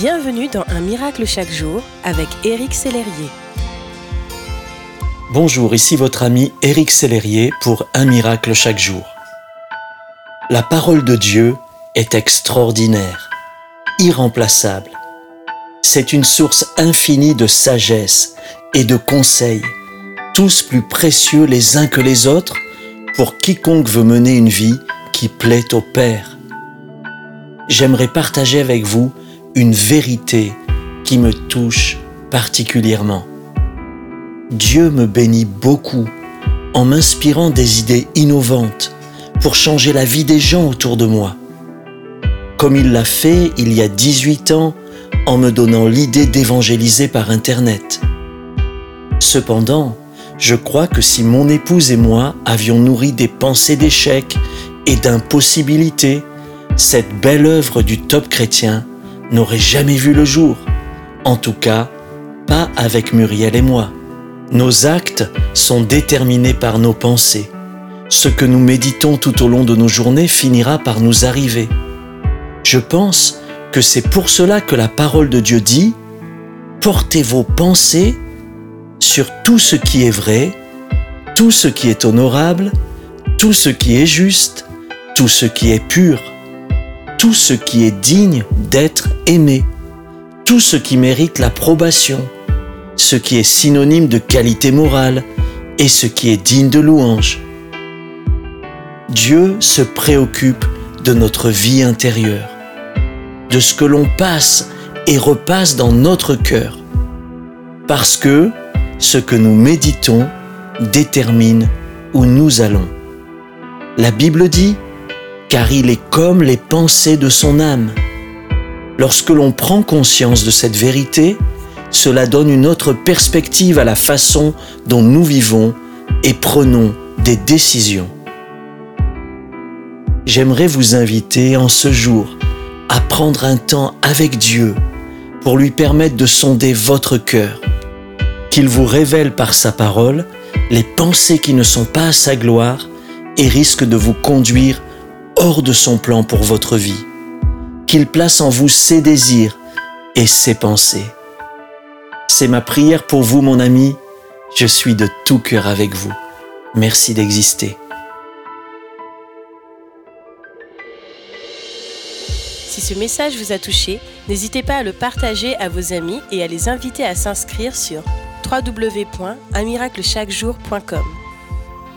Bienvenue dans Un miracle chaque jour avec Éric Sellerier. Bonjour, ici votre ami Éric Sellerier pour Un miracle chaque jour. La parole de Dieu est extraordinaire, irremplaçable. C'est une source infinie de sagesse et de conseils, tous plus précieux les uns que les autres pour quiconque veut mener une vie qui plaît au Père. J'aimerais partager avec vous une vérité qui me touche particulièrement. Dieu me bénit beaucoup en m'inspirant des idées innovantes pour changer la vie des gens autour de moi. Comme il l'a fait il y a 18 ans en me donnant l'idée d'évangéliser par Internet. Cependant, je crois que si mon épouse et moi avions nourri des pensées d'échec et d'impossibilité, cette belle œuvre du top chrétien n'aurait jamais vu le jour. En tout cas, pas avec Muriel et moi. Nos actes sont déterminés par nos pensées. Ce que nous méditons tout au long de nos journées finira par nous arriver. Je pense que c'est pour cela que la parole de Dieu dit, portez vos pensées sur tout ce qui est vrai, tout ce qui est honorable, tout ce qui est juste, tout ce qui est pur, tout ce qui est digne d'être aimé, tout ce qui mérite l'approbation, ce qui est synonyme de qualité morale et ce qui est digne de louange. Dieu se préoccupe de notre vie intérieure, de ce que l'on passe et repasse dans notre cœur, parce que ce que nous méditons détermine où nous allons. La Bible dit car il est comme les pensées de son âme. Lorsque l'on prend conscience de cette vérité, cela donne une autre perspective à la façon dont nous vivons et prenons des décisions. J'aimerais vous inviter en ce jour à prendre un temps avec Dieu pour lui permettre de sonder votre cœur, qu'il vous révèle par sa parole les pensées qui ne sont pas à sa gloire et risquent de vous conduire hors de son plan pour votre vie, qu'il place en vous ses désirs et ses pensées. C'est ma prière pour vous, mon ami. Je suis de tout cœur avec vous. Merci d'exister. Si ce message vous a touché, n'hésitez pas à le partager à vos amis et à les inviter à s'inscrire sur www.unmiraclechaquejour.com.